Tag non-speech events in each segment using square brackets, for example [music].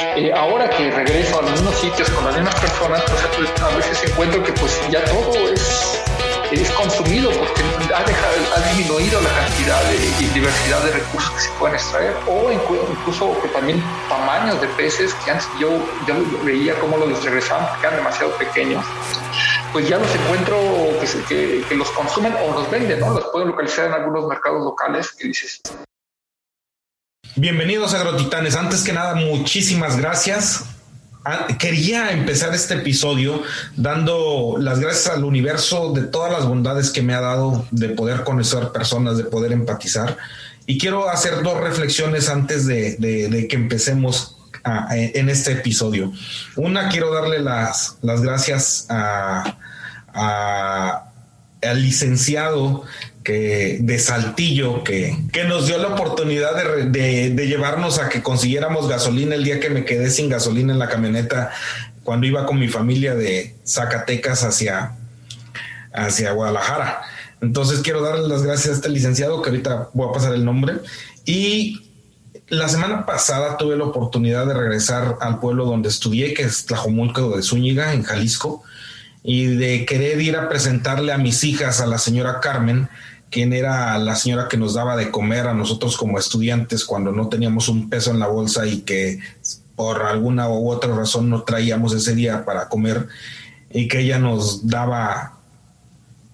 Eh, ahora que regreso a mismos sitios con las mismas personas, pues a veces encuentro que pues ya todo es, es consumido porque ha, dejado, ha disminuido la cantidad de, y diversidad de recursos que se pueden extraer o incluso que también tamaños de peces que antes yo, yo veía cómo los regresaban porque eran demasiado pequeños pues ya los encuentro que, que, los consumen o los venden, ¿no? Los pueden localizar en algunos mercados locales que dices, Bienvenidos a Agrotitanes. Antes que nada, muchísimas gracias. Ah, quería empezar este episodio dando las gracias al universo de todas las bondades que me ha dado de poder conocer personas, de poder empatizar. Y quiero hacer dos reflexiones antes de, que empecemos en este episodio. Una, quiero darle las, las gracias a, al licenciado de Saltillo que, nos dio la oportunidad de, llevarnos a que consiguiéramos gasolina el día que me quedé sin gasolina en la camioneta cuando iba con mi familia de Zacatecas hacia, hacia Guadalajara. Entonces quiero darle las gracias a este licenciado que ahorita voy a pasar el nombre. Y la semana pasada tuve la oportunidad de regresar al pueblo donde estudié, que es Tlajomulco de Zúñiga, en Jalisco, y de querer ir a presentarle a mis hijas, a la señora Carmen, quién era la señora que nos daba de comer a nosotros como estudiantes cuando no teníamos un peso en la bolsa y que por alguna u otra razón no traíamos ese día para comer y que ella nos daba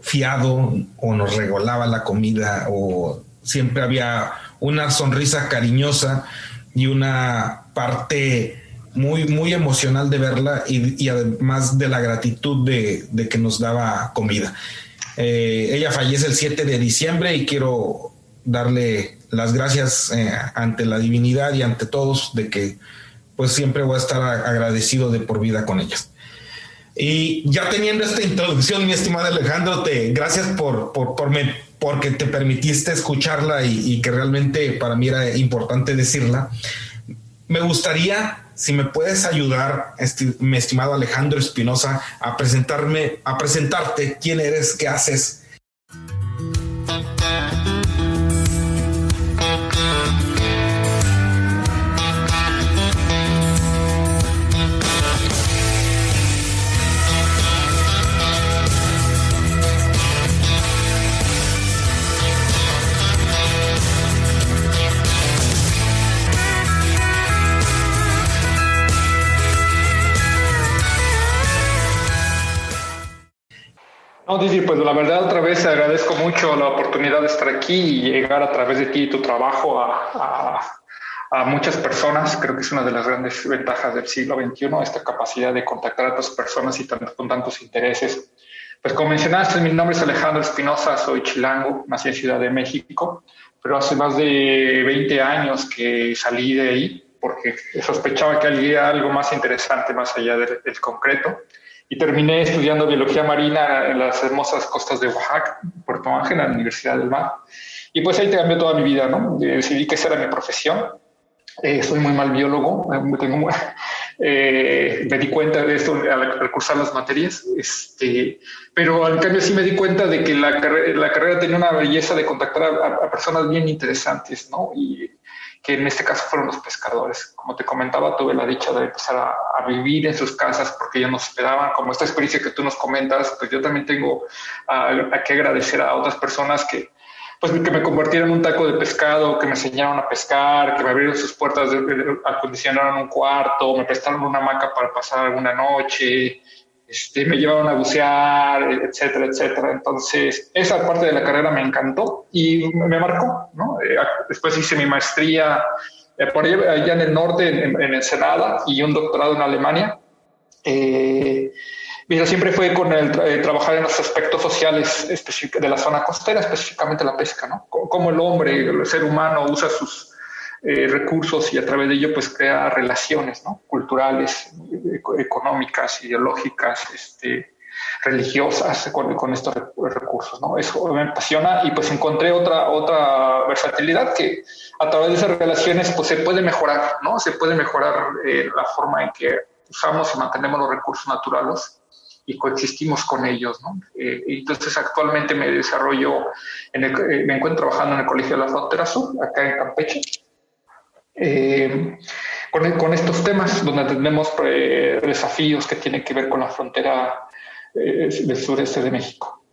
fiado o nos regalaba la comida o siempre había una sonrisa cariñosa y una parte muy, muy emocional de verla y, además de la gratitud de, de que nos daba comida. Eh, ella fallece el 7 de diciembre y quiero darle las gracias eh, ante la divinidad y ante todos de que pues siempre voy a estar agradecido de por vida con ellas. Y ya teniendo esta introducción, mi estimado Alejandro, te gracias por, por, por porque te permitiste escucharla y que realmente para mí era importante decirla. Me gustaría si me puedes ayudar, mi estimado Alejandro Espinosa, a presentarme, a presentarte quién eres, qué haces No, Didi, pues la verdad otra vez agradezco mucho la oportunidad de estar aquí y llegar a través de ti y tu trabajo a, a, muchas personas. Creo que es una de las grandes ventajas del siglo XXI, esta capacidad de contactar a otras personas y con tantos intereses. Pues como mencionaste, mi nombre es Alejandro Espinosa, soy chilango, nací en Ciudad de México, pero hace más de 20 años que salí de ahí porque sospechaba que había algo más interesante más allá del concreto y terminé estudiando biología marina en las hermosas costas de Oaxaca, Puerto Ángel, en la Universidad del Mar. Y pues ahí cambió toda mi vida, ¿no? Decidí que esa era mi profesión. Eh, soy muy mal biólogo, tengo, [laughs] eh, me di cuenta de esto al, cursar las materias, este, pero al cambio sí me di cuenta de que la, la carrera tenía una belleza de contactar a, a, personas bien interesantes, ¿no? Y que en este caso fueron los pescadores. Como te comentaba, tuve la dicha de empezar a, vivir en sus casas porque ellos nos esperaban, como esta experiencia que tú nos comentas, pues yo también tengo a, que agradecer a otras personas que, pues que me convirtieron en un taco de pescado, que me enseñaron a pescar, que me abrieron sus puertas, acondicionaron un cuarto, me prestaron una hamaca para pasar alguna noche, este, me llevaron a bucear, etcétera, etcétera. Entonces, esa parte de la carrera me encantó y me marcó, ¿no? Eh, después hice mi maestría eh, por allá, en el norte, en, Ensenada, y un doctorado en Alemania. Eh, mira, siempre fue con el trabajar en los aspectos sociales de la zona costera, específicamente la pesca, ¿no? Cómo el hombre, el ser humano usa sus eh, recursos y a través de ello pues crea relaciones ¿no? culturales, económicas, ideológicas, este, religiosas con, estos recursos. ¿no? Eso me apasiona y pues encontré otra, otra versatilidad que a través de esas relaciones pues se puede mejorar, ¿no? se puede mejorar eh, la forma en que usamos y mantenemos los recursos naturales y coexistimos con ellos. ¿no? Eh, entonces actualmente me desarrollo, en el, me encuentro trabajando en el Colegio de la Frontera Sur, acá en Campeche, eh, con, estos temas, donde tenemos eh, desafíos que tienen que ver con la frontera eh, del sureste de México.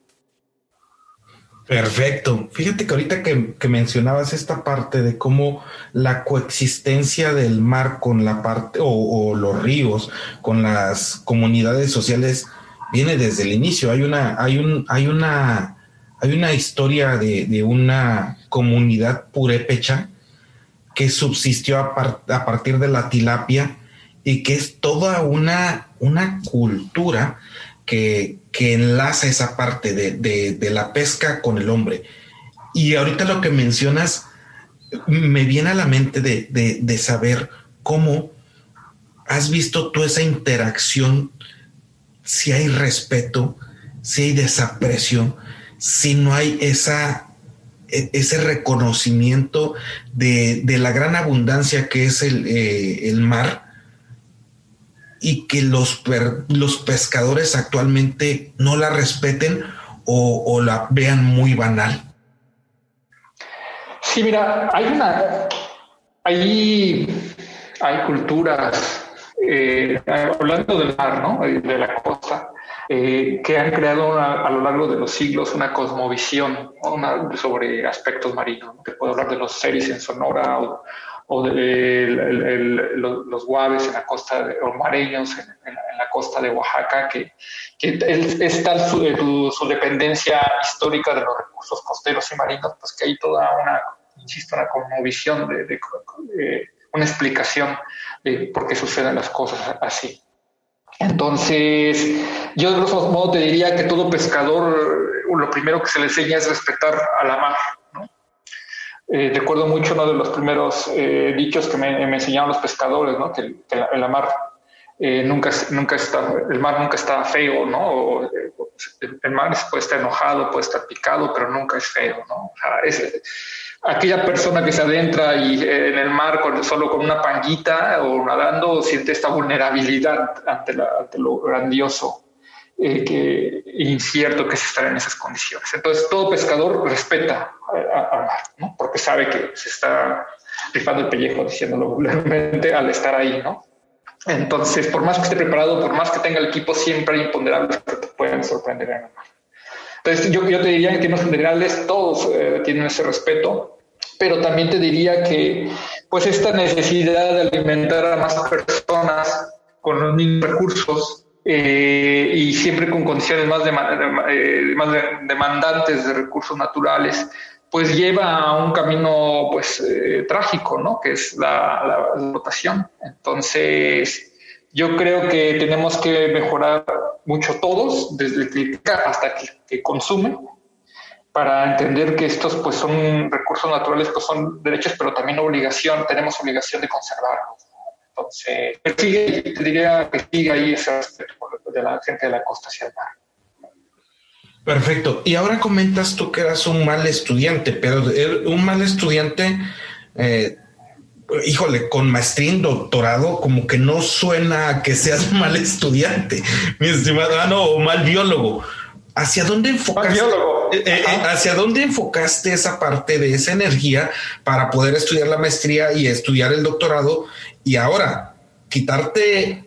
Perfecto. Fíjate que ahorita que, mencionabas esta parte de cómo la coexistencia del mar con la parte o, los ríos, con las comunidades sociales, viene desde el inicio. Hay una, hay un, hay una, hay una historia de, una comunidad purépecha que subsistió a, partir de la tilapia y que es toda una, una cultura que, enlaza esa parte de, la pesca con el hombre. Y ahorita lo que mencionas me viene a la mente de, saber cómo has visto tú esa interacción, si hay respeto, si hay desaprecio, si no hay esa, ese reconocimiento de, la gran abundancia que es el, eh, el mar y que los, los pescadores actualmente no la respeten o, la vean muy banal? Sí, mira, hay una, hay, hay culturas, eh, hablando del mar, ¿no? De la costa, eh, que han creado a lo largo de los siglos una cosmovisión sobre aspectos marinos. Te puedo hablar de los series en Sonora o, o de, los guaves en la costa, de, o mareños en, la costa de Oaxaca, que, que es tal su, dependencia histórica de los recursos costeros y marinos, pues que hay toda una, insisto, una visión de, de, una explicación de por qué suceden las cosas así. Entonces, yo de grosso modo te diría que todo pescador, lo primero que se le enseña es respetar a la mar, eh, recuerdo mucho uno de los primeros eh, dichos que me, enseñaron los pescadores, ¿no? que, la, mar eh, nunca, nunca está, el mar nunca está feo, ¿no? el mar puede estar enojado, puede estar picado, pero nunca es feo, ¿no? O aquella persona que se adentra en el mar solo con una panguita o nadando siente esta vulnerabilidad ante lo grandioso eh, que incierto que se estará en esas condiciones. Entonces, todo pescador respeta al mar, ¿no? porque sabe que se está rifando el pellejo, diciéndolo vulgarmente, al estar ahí, ¿no? Entonces, por más que esté preparado, por más que tenga el equipo, siempre hay imponderables que te pueden sorprender en el mar. Entonces, yo, yo te diría que en términos generales todos eh, tienen ese respeto, pero también te diría que, pues, esta necesidad de alimentar a más personas con los mismos recursos eh, y siempre con condiciones más, eh, más demandantes de recursos naturales, pues lleva a un camino pues eh, trágico, ¿no? Que es la, la, Entonces, yo creo que tenemos que mejorar mucho todos, desde el que hasta el que consume, para entender que estos pues son recursos naturales, pues son derechos, pero también obligación, tenemos obligación de conservarlos. Entonces, te diría que sigue ahí ese respeto de la gente de la costa hacia el mar. Perfecto. Y ahora comentas tú que eras un mal estudiante, pero un mal estudiante, eh, híjole, con maestría en doctorado, como que no suena a que seas [laughs] mal estudiante, mi estimado, ah, no, o mal biólogo. ¿Hacia dónde enfocaste? Eh, eh, ¿Hacia dónde enfocaste esa parte de esa energía para poder estudiar la maestría y estudiar el doctorado? Y ahora, quitarte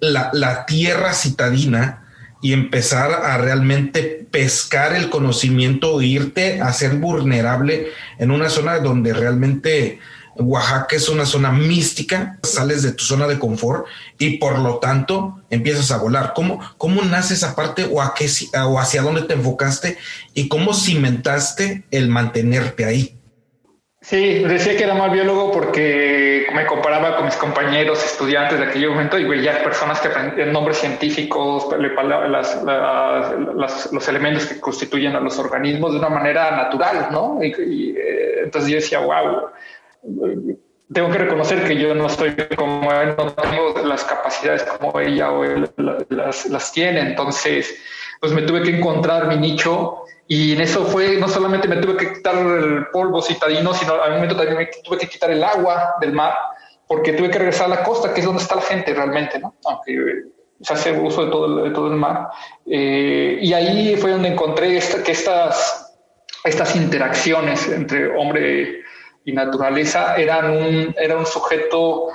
la, tierra citadina y empezar a realmente pescar el conocimiento, irte a ser vulnerable en una zona donde realmente Oaxaca es una zona mística, sales de tu zona de confort y por lo tanto empiezas a volar. ¿Cómo, cómo nace esa parte o, a qué, o hacia dónde te enfocaste y cómo cimentaste el mantenerte ahí? Sí, decía que era mal biólogo porque me comparaba con mis compañeros estudiantes de aquel momento y veía personas que aprendían nombres científicos, los elementos que constituyen a los organismos de una manera natural, ¿no? Y, eh, entonces yo decía, wow, tengo que reconocer que yo no soy como él, no tengo las capacidades como ella o él las, las tiene, entonces pues me tuve que encontrar mi nicho y en eso fue, no solamente me tuve que quitar el polvo citadino, sino al momento también me tuve que quitar el agua del mar, porque tuve que regresar a la costa, que es donde está la gente realmente, ¿no? Aunque se hace uso de todo de todo el mar. Eh, y ahí fue donde encontré que estas, estas interacciones entre hombre y naturaleza eran un, era un sujeto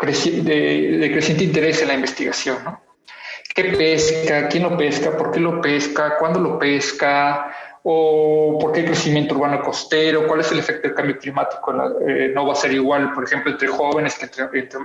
de, creciente interés en la investigación. ¿no? ¿Qué pesca? ¿Quién lo pesca? ¿Por qué lo pesca? ¿Cuándo lo pesca? o por qué el crecimiento urbano costero, cuál es el efecto del cambio climático, eh, no va a ser igual, por ejemplo, entre jóvenes que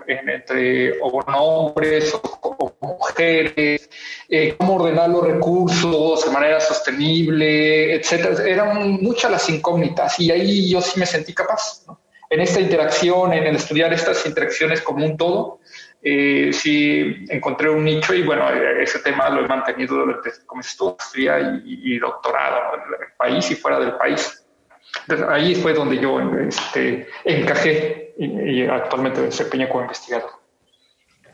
entre, hombres o, mujeres, eh, cómo ordenar los recursos de manera sostenible, etcétera. Eran muchas las incógnitas y ahí yo sí me sentí capaz. En esta interacción, en el estudiar estas interacciones como un todo, eh, sí encontré un nicho y bueno, ese tema lo he mantenido durante como maestría y, doctorado en el país y fuera del país. ahí fue donde yo este, encajé y, actualmente me desempeño como investigador.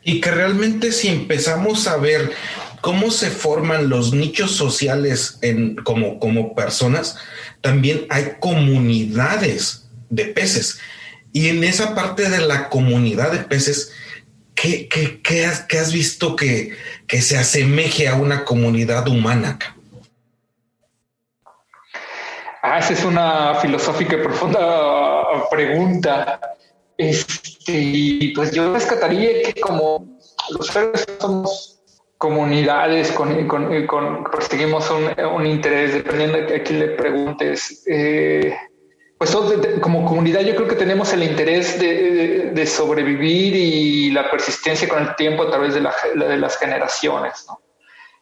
Y que realmente si empezamos a ver cómo se forman los nichos sociales en, como, como personas, también hay comunidades de peces. Y en esa parte de la comunidad de peces, ¿qué, qué, has, visto que, se asemeje a una comunidad humana? Ah, esa es una filosófica y profunda pergunta. Este, pues yo rescataría que como los seres somos comunidades, con, con, perseguimos un, un, interés, dependiendo de a quién le preguntes. Eh, pues como comunidad yo creo que tenemos el interés de, sobrevivir y la persistencia con el tiempo a través de, las generaciones.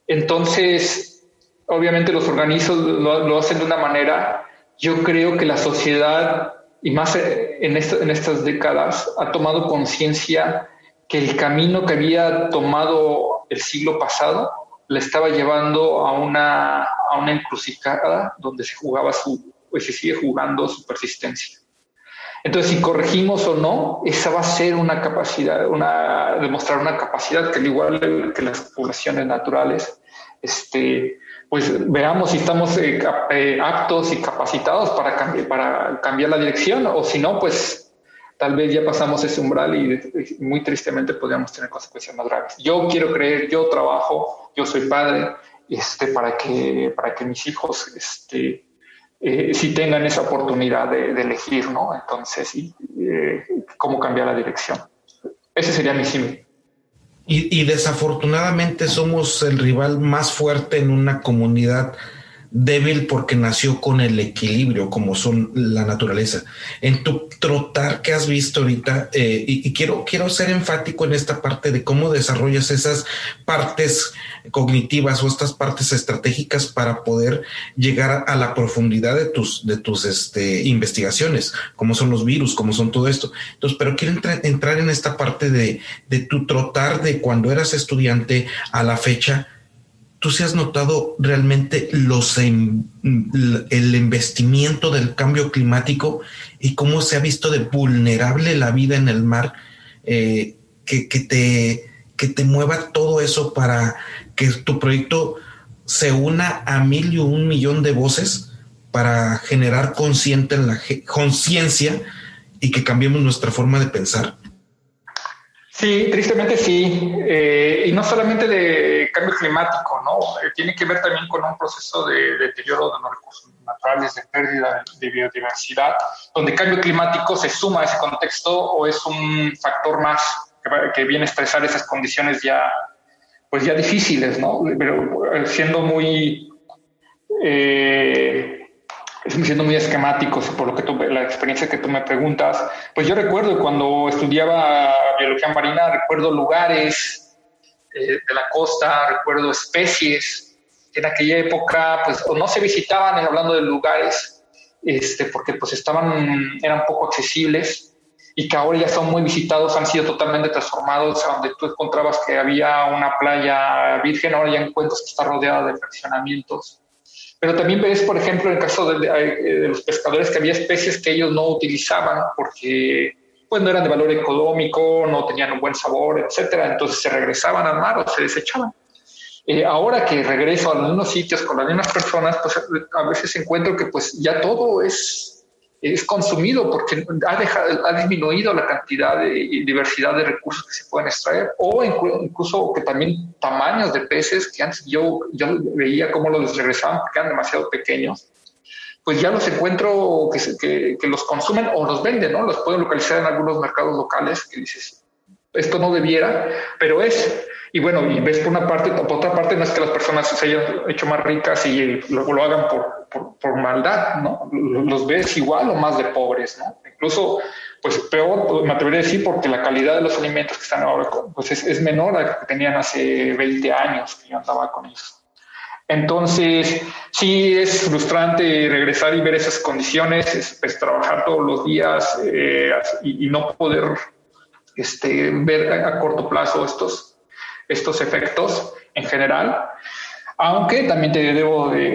Entonces, obviamente los organismos lo, hacen de una manera, yo creo que la sociedad, y más en, en estas décadas, ha tomado conciencia que el camino que había tomado el siglo pasado le estaba llevando a una, a una encrucijada donde se jugaba su, pues se sigue jugando su persistencia. Entonces, si corregimos o no, esa va a ser una capacidad, una, demostrar una capacidad que al igual que las poblaciones naturales, este, pues veamos si estamos eh, eh, aptos y capacitados para, cambiar, para cambiar la dirección o si no, pues tal vez ya pasamos ese umbral y muy tristemente podríamos tener consecuencias más graves. Yo quiero creer, yo trabajo, yo soy padre, este, para que, para que mis hijos este, eh, si tengan esa oportunidad de, elegir, ¿no? Entonces, eh, ¿cómo cambiar la dirección? Ese sería mi símil. Y, y, desafortunadamente somos el rival más fuerte en una comunidad débil porque nació con el equilibrio, como son la naturaleza. En tu trotar que has visto ahorita, eh, y, quiero, quiero ser enfático en esta parte de cómo desarrollas esas partes cognitivas o estas partes estratégicas para poder llegar a la profundidad de tus, de tus este, investigaciones, como son los virus, como son todo esto. Entonces, pero quiero entrar en esta parte de, de tu trotar de cuando eras estudiante a la fecha ¿tú se has notado realmente los el investimiento del cambio climático y cómo se ha visto de vulnerable la vida en el mar eh, que, te, que te mueva todo eso para que tu proyecto se una a mil y un millón de voces para generar conciencia y que cambiemos nuestra forma de pensar? Sí, tristemente sí. Eh, y no solamente de cambio climático, ¿no? Eh, tiene que ver también con un proceso de, deterioro de los recursos naturales, de pérdida de biodiversidad, donde cambio climático se suma a ese contexto o es un factor más que, viene a estresar esas condiciones ya, pues ya difíciles, ¿no? Pero eh, siendo muy... Eh, siendo muy esquemáticos por lo que la experiencia que tú me preguntas, pues yo recuerdo cuando estudiaba biología marina, recuerdo lugares eh, de la costa, recuerdo especies. En aquella época pues o no se visitaban, hablando de lugares, este, porque pues estaban, eran poco accesibles y que ahora ya son muy visitados, han sido totalmente transformados, donde tú encontrabas que había una playa virgen, ahora ya encuentras que está rodeada de fraccionamientos pero también ves, por ejemplo, en el caso de, los pescadores, que había especies que ellos no utilizaban porque pues, no eran de valor económico, no tenían un buen sabor, etcétera. Entonces se regresaban al mar o se desechaban. Eh, ahora que regreso a mismos sitios con las mismas personas, pues a veces encuentro que pues ya todo es es consumido porque ha, dejado, ha disminuido la cantidad y diversidad de recursos que se pueden extraer o incluso que también tamaños de peces que antes yo, yo veía cómo los regresaban porque eran demasiado pequeños, pues ya los encuentro que, que, que, los consumen o los venden, ¿no? Los pueden localizar en algunos mercados locales que dices, esto no debiera, pero es. Y bueno, y ves por una parte, por otra parte, no es que las personas se hayan hecho más ricas y luego lo hagan por, por, maldad, ¿no? Los ves igual o más de pobres, ¿no? Incluso, pues peor, me atrevería a decir, porque la calidad de los alimentos que están ahora, pues es, es menor a la que tenían hace 20 años que yo andaba con eso. Entonces, sí es frustrante regresar y ver esas condiciones, es, pues, trabajar todos los días eh, y, y, no poder este, ver a corto plazo estos, estos efectos en general, aunque también te debo de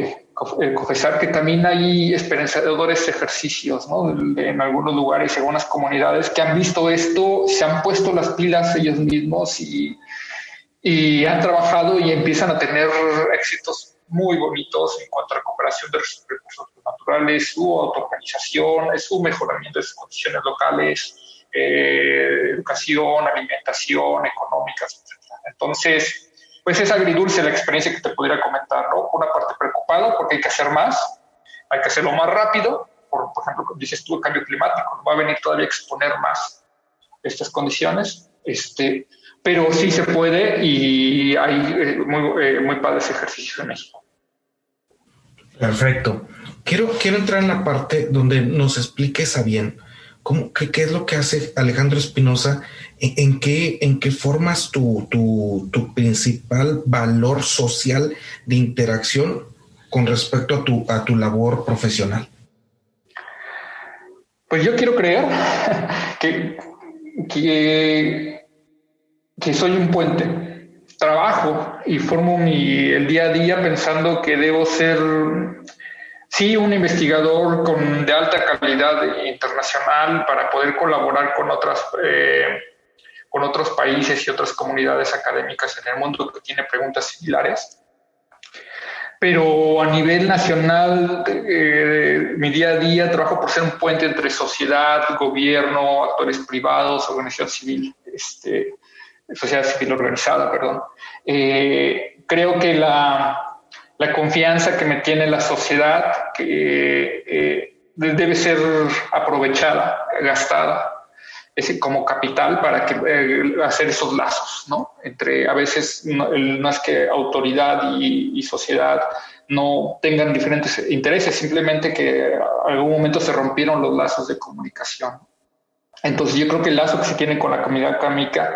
eh, confesar que también hay esperanzadores ejercicios ¿no? en algunos lugares, en algunas comunidades que han visto esto, se han puesto las pilas ellos mismos y, y han trabajado y empiezan a tener éxitos muy bonitos en cuanto a recuperación de recursos naturales, su autoorganización, su mejoramiento de sus condiciones locales, eh, educación, alimentación, económicas, etc. Entonces, pues es agridulce la experiencia que te pudiera comentar, ¿no? Una parte preocupado porque hay que hacer más, hay que hacerlo más rápido, por, ejemplo, dices tú el cambio climático, va a venir todavía a exponer más estas condiciones, este, pero sí se puede y hay eh, muy, eh, padres ejercicios en México. Perfecto. Quiero, quiero entrar en la parte donde nos expliques a bien ¿Cómo, qué, es lo que hace Alejandro Espinosa? ¿En, qué, ¿En qué formas tu, principal valor social de interacción con respecto a tu, labor profesional? Pues yo quiero creer [laughs] que, soy un puente. Trabajo y formo el día a día pensando que debo ser sí un investigador con, de alta calidad internacional para poder colaborar con otras eh, con otros países y otras comunidades académicas en el mundo que tiene preguntas similares. Pero a nivel nacional, eh, mi día a día trabajo por ser un puente entre sociedad, gobierno, actores privados, organización civil, este, sociedad civil organizada, perdón. Eh, creo que la, la confianza que me tiene la sociedad que eh, debe ser aprovechada, gastada como capital para que, eh, hacer esos lazos, ¿no? Entre a veces no, es que autoridad y, sociedad no tengan diferentes intereses, simplemente que en algún momento se rompieron los lazos de comunicación. Entonces yo creo que el lazo que se tiene con la comunidad académica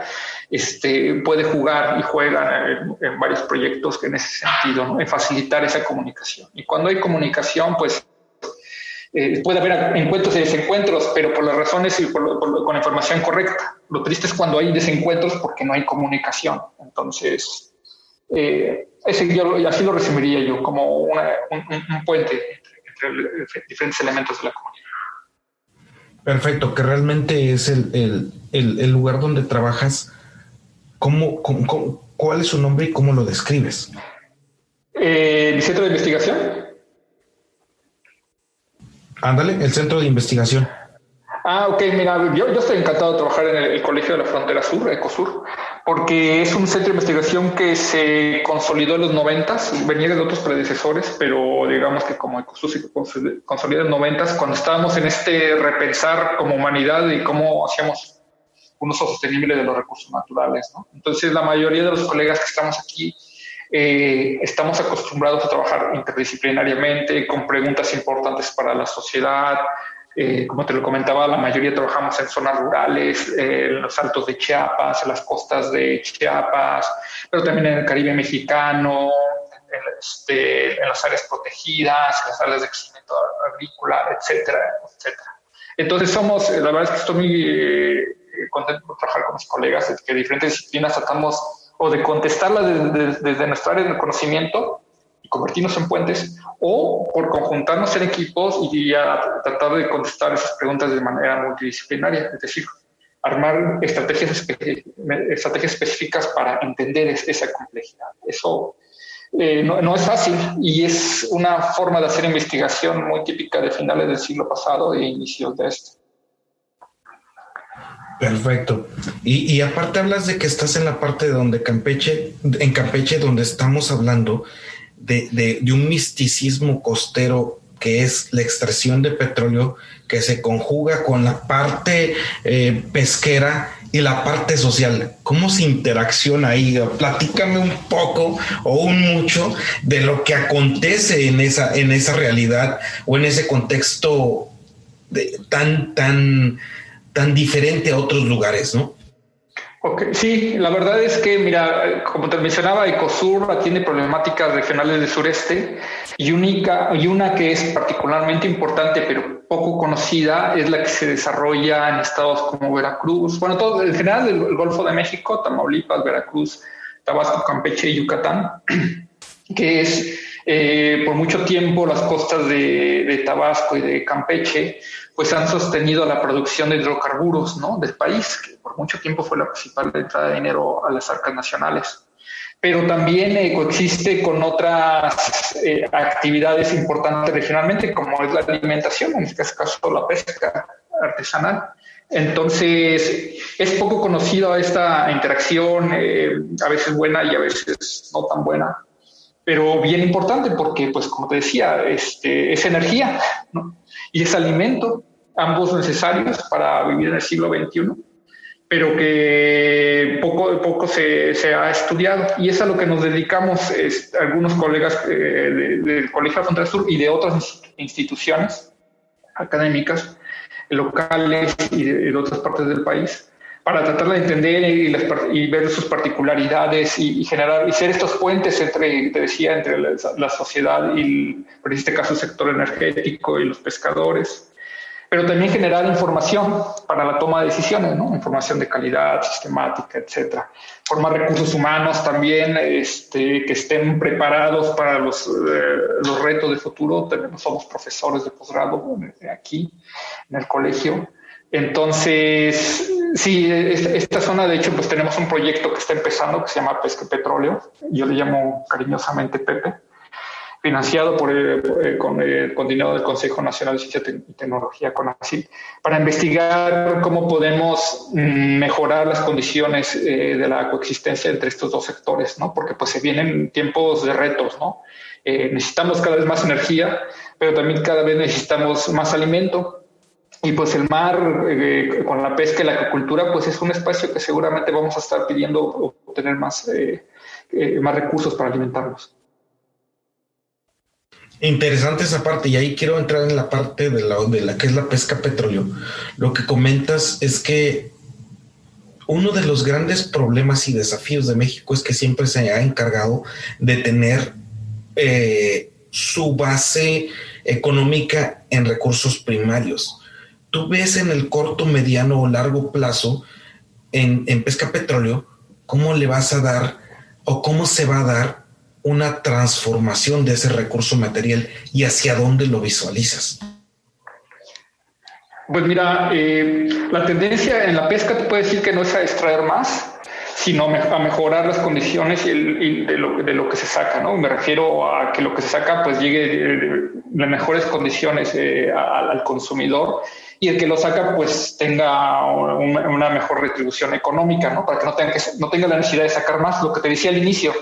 este, puede jugar y juega en, varios proyectos en ese sentido, en facilitar esa comunicación. Y cuando hay comunicación, pues eh, puede haber encuentros y desencuentros, pero por las razones y con la información correcta. Lo triste es cuando hay desencuentros porque no hay comunicación. Entonces, eh, ese yo, así lo resumiría yo, como un, puente entre, diferentes elementos de la comunidad. Perfecto, que realmente es el, el lugar donde trabajas ¿Cómo, cuál es su nombre y cómo lo describes? Eh, ¿El centro de investigación? Ándale, el centro de investigación. Ah, ok, mira, yo, estoy encantado de trabajar en el, Colegio de la Frontera Sur, ECOSUR, porque es un centro de investigación que se consolidó en los noventas, venía de otros predecesores, pero digamos que como ECOSUR se consolidó en los noventas, cuando estábamos en este repensar como humanidad y cómo hacíamos un uso sostenible de los recursos naturales. ¿no? Entonces, la mayoría de los colegas que estamos aquí eh, estamos acostumbrados a trabajar interdisciplinariamente, con preguntas importantes para la sociedad. Eh, como te lo comentaba, la mayoría trabajamos en zonas rurales, eh, en los altos de Chiapas, en las costas de Chiapas, pero también en el Caribe mexicano, en, este, en las áreas protegidas, en las áreas de crecimiento agrícola, etcétera, etcétera. Entonces somos, la verdad es que estoy muy contento de trabajar con mis colegas, que diferentes disciplinas tratamos o de contestarlas desde, nuestra área de conocimiento y convertirnos en puentes, o por conjuntarnos en equipos y tratar de contestar esas preguntas de manera multidisciplinaria, es decir, armar estrategias, estrategias específicas para entender esa complejidad. Eso eh, no, no, es fácil y es una forma de hacer investigación muy típica de finales del siglo pasado e inicios de este. Perfecto. Y, aparte hablas de que estás en la parte de donde Campeche, en Campeche, donde estamos hablando de, un misticismo costero que es la extracción de petróleo que se conjuga con la parte eh, pesquera y la parte social. ¿Cómo se interacciona ahí? Platícame un poco o un mucho de lo que acontece en esa, en esa realidad o en ese contexto de, tan, tan, tan diferente a otros lugares, ¿no? Sí, la verdad es que, mira, como te mencionaba, Ecosur tiene problemáticas regionales del sureste y, única, y una que es particularmente importante, pero poco conocida, es la que se desarrolla en estados como Veracruz, bueno, todo en general el, Golfo de México, Tamaulipas, Veracruz, Tabasco, Campeche y Yucatán, [clears throat] que es eh, por mucho tiempo las costas de, Tabasco y de Campeche pues han sostenido la producción de hidrocarburos ¿no? del país, que por mucho tiempo fue la principal entrada de dinero a las arcas nacionales. Pero también eh, coexiste con otras eh, actividades importantes regionalmente, como es la alimentación, en este caso la pesca artesanal. Entonces, es poco conocido esta interacción, eh, a veces buena y a veces no tan buena, pero bien importante porque, pues, como te decía, este, es energía, ¿no? y es alimento, ambos necesarios para vivir en el siglo XXI, pero que poco poco se, se ha estudiado. Y es a lo que nos dedicamos algunos colegas eh, del Colegio de Frontera Sur y de otras instituciones académicas locales y de, otras partes del país para tratar de entender y, ver sus particularidades y, generar y ser estos puentes entre, te decía, entre la, sociedad y, por este caso, el sector energético y los pescadores, pero también generar información para la toma de decisiones, ¿no? información de calidad, sistemática, etcétera. Formar recursos humanos también este, que estén preparados para los, eh, los retos de futuro. Tenemos, somos profesores de posgrado aquí en el colegio entonces, sí, esta zona, de hecho, pues tenemos un proyecto que está empezando que se llama Pesca Petróleo. Yo le llamo cariñosamente Pepe, financiado por, eh, con, eh, con, dinero del Consejo Nacional de Ciencia y Tecnología, CONACYT, para investigar cómo podemos mm, mejorar las condiciones eh, de la coexistencia entre estos dos sectores, ¿no? Porque pues se vienen tiempos de retos, ¿no? necesitamos cada vez más energía, pero también cada vez necesitamos más alimento y pues el mar, eh, con la pesca y la agricultura, pues es un espacio que seguramente vamos a estar pidiendo obtener más, eh, eh, más recursos para alimentarnos. Interesante esa parte, y ahí quiero entrar en la parte de la, de la que es la pesca petróleo. Lo que comentas es que uno de los grandes problemas y desafíos de México es que siempre se ha encargado de tener su base económica en recursos primarios tú ves en el corto, mediano o largo plazo en, pesca petróleo, cómo le vas a dar o cómo se va a dar una transformación de ese recurso material y hacia dónde lo visualizas? Pues mira, eh, la tendencia en la pesca te puede decir que no es a extraer más, sino a mejorar las condiciones y, de, lo, que se saca, ¿no? Me refiero a que lo que se saca pues llegue en mejores condiciones eh, al consumidor y el que lo saca pues tenga una, mejor retribución económica, ¿no? Para que no tenga, que no tenga la necesidad de sacar más, lo que te decía al inicio,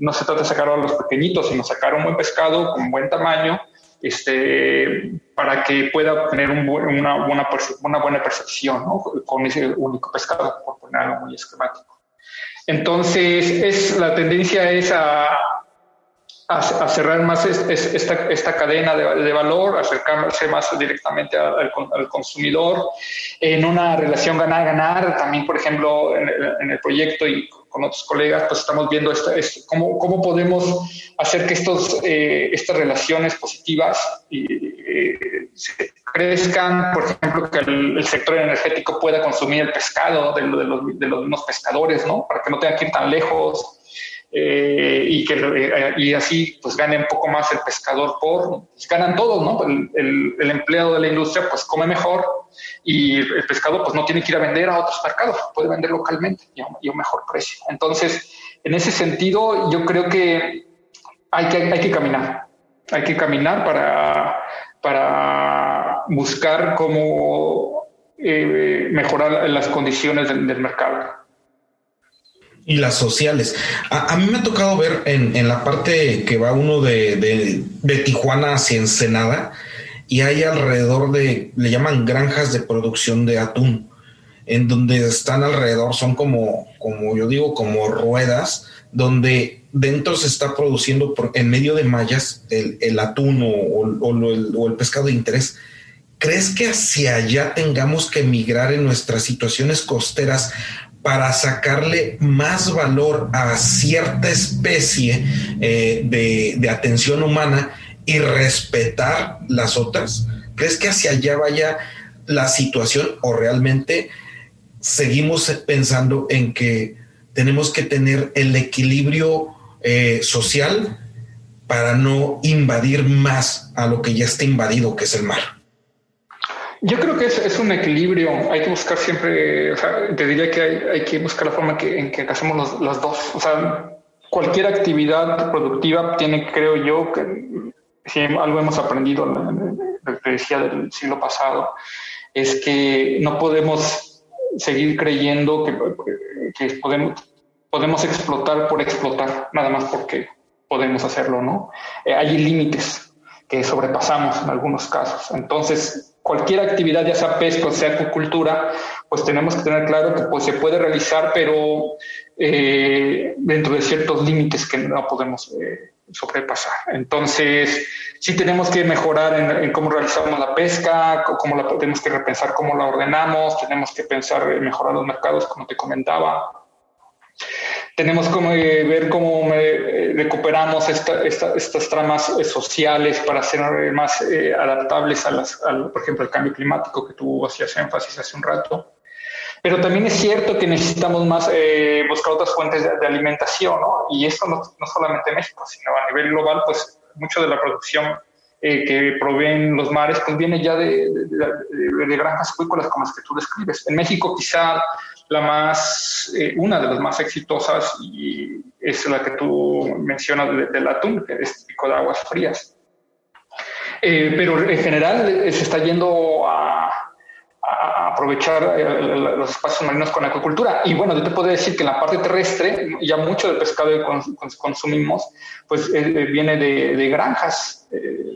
no se trata de sacar a los pequeñitos, sino sacar un buen pescado con buen tamaño, este, para que pueda tener una, buena, una buena percepción ¿no? con ese único pescado, por poner algo muy esquemático. Entonces, es, la tendencia es a, a, cerrar más esta, esta, cadena de, valor, acercarse más directamente al, consumidor en una relación ganar-ganar. También, por ejemplo, en, el proyecto y con otros colegas, pues estamos viendo esto, cómo, cómo, podemos hacer que estos, eh, estas relaciones positivas eh, crezcan, por ejemplo, que el, sector energético pueda consumir el pescado de, de, los, de los mismos pescadores, ¿no? Para que no tengan que ir tan lejos eh, y que eh, y así pues gane un poco más el pescador por pues, ganan todos no el, el, empleado de la industria pues come mejor y el pescado pues no tiene que ir a vender a otros mercados puede vender localmente y a, un mejor precio. Entonces en ese sentido yo creo que hay que hay que caminar. Hay que caminar para para buscar cómo eh, mejorar las condiciones del mercado y las sociales. A, mí me ha tocado ver en, la parte que va uno de, de, Tijuana hacia Ensenada y hay alrededor de, le llaman granjas de producción de atún. en donde están alrededor, son como, como yo digo, como ruedas, donde dentro se está produciendo por, en medio de mallas el, atún o, el, pescado de interés. ¿Crees que hacia allá tengamos que migrar en nuestras situaciones costeras para sacarle más valor a cierta especie eh, de, de, atención humana y respetar las otras? ¿Crees que hacia allá vaya la situación o realmente seguimos pensando en que tenemos que tener el equilibrio eh, social para no invadir más a lo que ya está invadido, que es el mar? Yo creo que es, un equilibrio. Hay que buscar siempre, o sea, te diría que hay, que buscar la forma que, en que hacemos los, dos. O sea, cualquier actividad productiva tiene, creo yo, que si algo hemos aprendido, lo que decía del siglo pasado, es que no podemos seguir creyendo que, que podemos, podemos explotar por explotar, nada más porque podemos hacerlo, ¿no? Eh, hay límites que sobrepasamos en algunos casos. Entonces, cualquier actividad, ya sea pesca sea acuicultura, pues tenemos que tener claro que pues, se puede realizar, pero eh, dentro de ciertos límites que no podemos eh, sobrepasar. Entonces, sí tenemos que mejorar en, en, cómo realizamos la pesca, cómo la tenemos que repensar cómo la ordenamos, tenemos que pensar en mejorar los mercados, como te comentaba, tenemos que ver cómo eh, recuperamos estas tramas eh, sociales para ser más eh, adaptables a las, por ejemplo, al cambio climático que tú hacías énfasis hace un rato. Pero también es cierto que necesitamos más buscar otras fuentes de, alimentación, ¿no? Y esto no, no, solamente en México, sino a nivel global, pues mucho de la producción que proveen los mares, pues viene ya de, de, granjas acuícolas como las que tú describes. En México quizá la más, eh, una de las más exitosas y es la que tú mencionas del atún, que es típico de aguas frías. Eh, pero en general eh, se está yendo a, aprovechar los espacios marinos con acuicultura. Y bueno, yo te puedo decir que en la parte terrestre, ya mucho del pescado que consumimos, pues viene de, de granjas,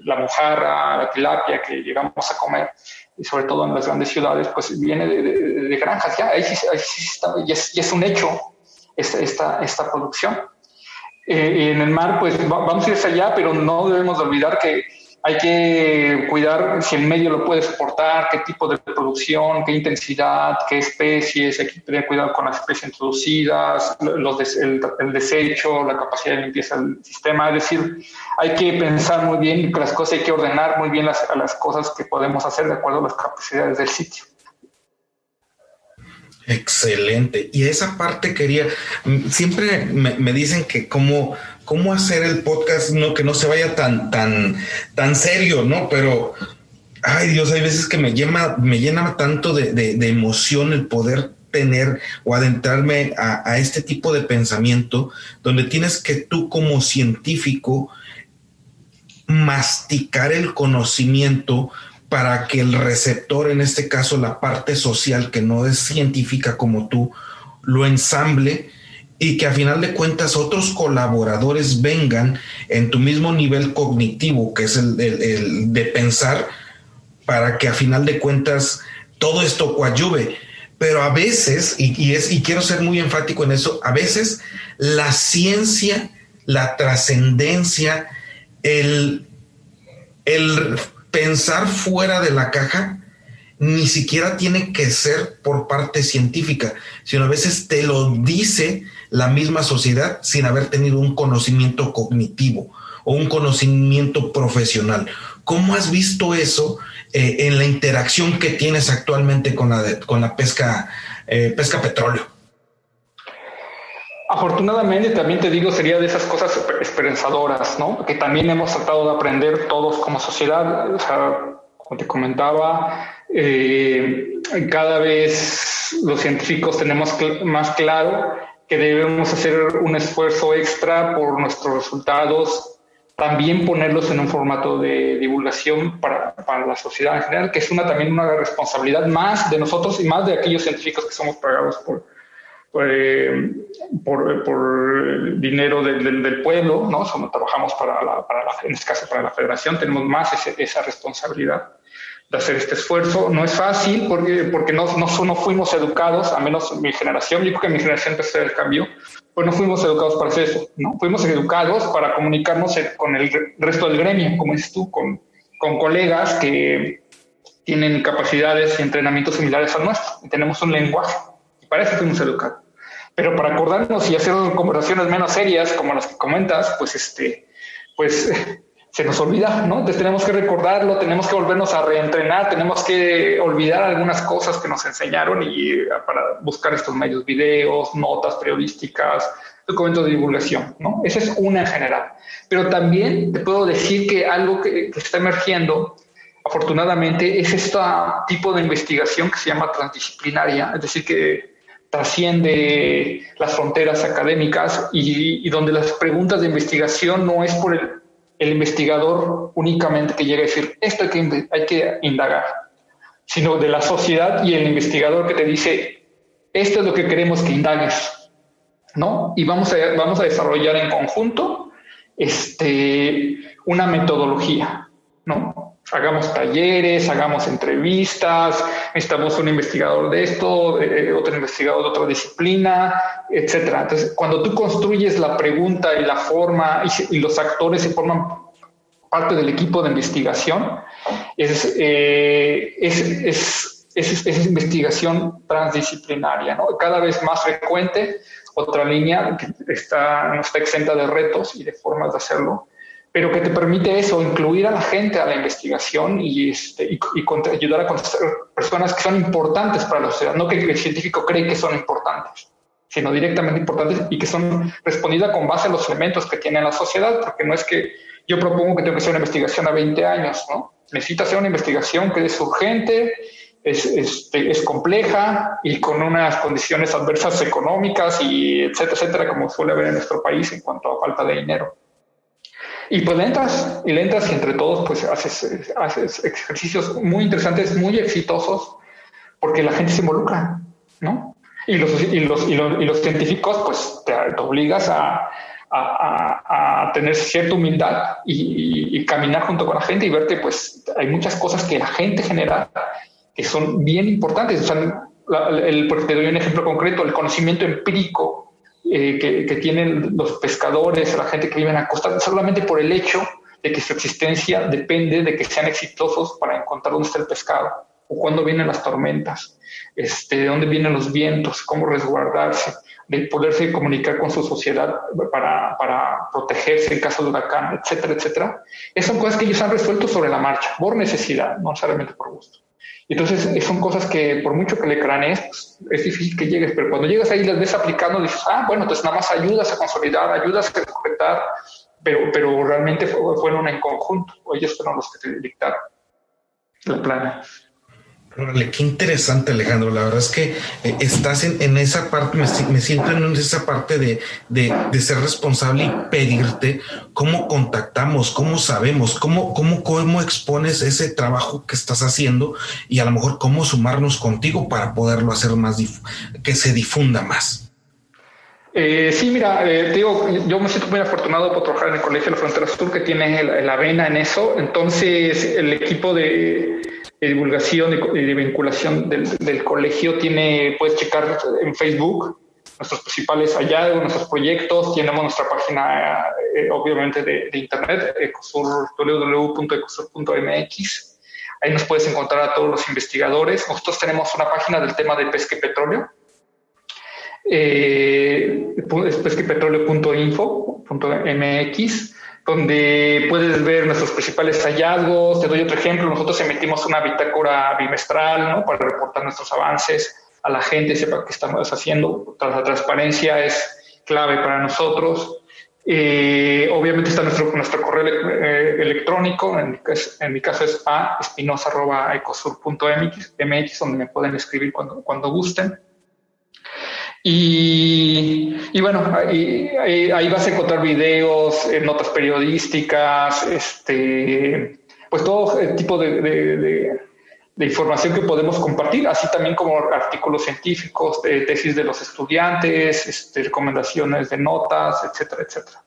la mojarra, la tilapia que llegamos a comer sobre todo en las grandes ciudades, pues viene de, granjas, ya, ahí sí, está, y es, es, un hecho esta, esta, esta producción. Eh, en el mar, pues vamos a ir hacia allá, pero no debemos olvidar que hay que cuidar si el medio lo puede soportar, qué tipo de producción, qué intensidad, qué especies, hay que tener cuidado con las especies introducidas, los el, desecho, la capacidad de limpieza del sistema. Es decir, hay que pensar muy bien que las cosas hay que ordenar muy bien las, cosas que podemos hacer de acuerdo a las capacidades del sitio. Excelente. Y esa parte quería, siempre me, me dicen que como cómo hacer el podcast, no que no se vaya tan, tan, tan serio, ¿no? Pero, ay Dios, hay veces que me llena, me llena tanto de, emoción el poder tener o adentrarme a, a, este tipo de pensamiento donde tienes que tú como científico masticar el conocimiento para que el receptor, en este caso la parte social que no es científica como tú, lo ensamble y que a final de cuentas otros colaboradores vengan en tu mismo nivel cognitivo, que es el, de pensar, para que a final de cuentas todo esto coadyuve. Pero a veces, y, es, y quiero ser muy enfático en eso, a veces la ciencia, la trascendencia, el, el pensar fuera de la caja, ni siquiera tiene que ser por parte científica, sino a veces te lo dice la misma sociedad sin haber tenido un conocimiento cognitivo o un conocimiento profesional. ¿Cómo has visto eso eh, en la interacción que tienes actualmente con la, con la pesca, eh, pesca petróleo? Afortunadamente, también te digo, sería de esas cosas esperanzadoras, ¿no? Que también hemos tratado de aprender todos como sociedad. O sea, como te comentaba, eh, cada vez los científicos tenemos más claro que debemos hacer un esfuerzo extra por nuestros resultados, también ponerlos en un formato de divulgación para, para, la sociedad en general, que es una también una responsabilidad más de nosotros y más de aquellos científicos que somos pagados por, por, eh, por, dinero del, del, pueblo, ¿no? Somos, trabajamos para la, para la, en este caso para la federación, tenemos más esa responsabilidad hacer este esfuerzo. No es fácil porque, porque no, no, no fuimos educados, a menos mi generación, yo creo que mi generación empezó el cambio, pues no fuimos educados para hacer eso, ¿no? Fuimos educados para comunicarnos con el resto del gremio, como dices tú, con, con colegas que tienen capacidades y entrenamientos similares al nuestro. Y tenemos un lenguaje y para eso fuimos educados. Pero para acordarnos y hacer conversaciones menos serias como las que comentas, pues este, pues se nos olvida, ¿no? Entonces tenemos que recordarlo, tenemos que volvernos a reentrenar, tenemos que olvidar algunas cosas que nos enseñaron y eh, para buscar estos medios, videos, notas periodísticas, documentos de divulgación, ¿no? Esa es una en general. Pero también te puedo decir que algo que, que está emergiendo, afortunadamente, es este tipo de investigación que se llama transdisciplinaria, es decir, que trasciende las fronteras académicas y, y donde las preguntas de investigación no es por el el investigador únicamente que llega a decir, esto hay que, hay que indagar, sino de la sociedad y el investigador que te dice, esto es lo que queremos que indagues, ¿no? Y vamos a, vamos a desarrollar en conjunto este, una metodología, ¿no? Hagamos talleres, hagamos entrevistas, necesitamos un investigador de esto, eh, otro investigador de otra disciplina, etcétera. Entonces, cuando tú construyes la pregunta y la forma y, los actores se forman parte del equipo de investigación, es, eh, es, es, es, investigación transdisciplinaria, ¿no? cada vez más frecuente, otra línea que está, no está exenta de retos y de formas de hacerlo, pero que te permite eso, incluir a la gente a la investigación y, este, y, ayudar a contestar personas que son importantes para la sociedad, no que el científico cree que son importantes, sino directamente importantes y que son respondidas con base a los elementos que tiene la sociedad, porque no es que yo propongo que tengo que hacer una investigación a 20 años, ¿no? Necesita hacer una investigación que es urgente, es, este, es compleja y con unas condiciones adversas económicas y etcétera, etcétera, como suele haber en nuestro país en cuanto a falta de dinero. Y pues lentas, y lentas y entre todos pues haces, haces ejercicios muy interesantes, muy exitosos, porque la gente se involucra, ¿no? Y los, y los, y los, y los científicos pues te, obligas a, a, a, tener cierta humildad y, y, caminar junto con la gente y verte pues hay muchas cosas que la gente genera que son bien importantes. O sea, el, porque te doy un ejemplo concreto, el conocimiento empírico eh, que, tienen los pescadores, la gente que vive en la solamente por el hecho de que su existencia depende de que sean exitosos para encontrar dónde está el pescado, o cuándo vienen las tormentas, este, de dónde vienen los vientos, cómo resguardarse, de poderse comunicar con su sociedad para, para protegerse en caso de huracán, etcétera, etcétera. Esas son cosas que ellos han resuelto sobre la marcha, por necesidad, no necesariamente por gusto. Entonces, son cosas que por mucho que le cranees, pues, es difícil que llegues, pero cuando llegas ahí y las ves aplicando, dices, ah, bueno, entonces nada más ayudas a consolidar, ayudas a concretar, pero, pero realmente fueron en conjunto, ellos fueron los que te dictaron la plana. Órale, qué interesante, Alejandro. La verdad es que eh, estás en, esa parte, me, siento en esa parte de, de, ser responsable y pedirte cómo contactamos, cómo sabemos, cómo, cómo, cómo expones ese trabajo que estás haciendo y a lo mejor cómo sumarnos contigo para poderlo hacer más, que se difunda más. Eh, sí, mira, eh, digo, yo me siento muy afortunado por trabajar en el Colegio de la Frontera Sur, que tiene la vena en eso. Entonces, el equipo de de divulgación y de, vinculación del, colegio tiene, puedes checar en Facebook nuestros principales hallazgos, nuestros proyectos, tenemos nuestra página eh, obviamente de, internet, ecosur, www.ecosur.mx. Ahí nos puedes encontrar a todos los investigadores. Nosotros tenemos una página del tema de pesca y petróleo. Eh, es pesquepetróleo.info.mx donde puedes ver nuestros principales hallazgos. Te doy otro ejemplo, nosotros emitimos una bitácora bimestral ¿no? para reportar nuestros avances a la gente, sepa qué estamos haciendo. La transparencia es clave para nosotros. Eh, obviamente está nuestro, nuestro correo eh, electrónico, en mi, caso, en mi caso es a espinosa.ecosur.mx, donde me pueden escribir cuando, cuando gusten. Y, bueno, ahí, ahí, vas a encontrar videos, eh, notas periodísticas, este, pues todo tipo de, de, información que podemos compartir, así también como artículos científicos, tesis de los estudiantes, este, recomendaciones de notas, etcétera, etcétera.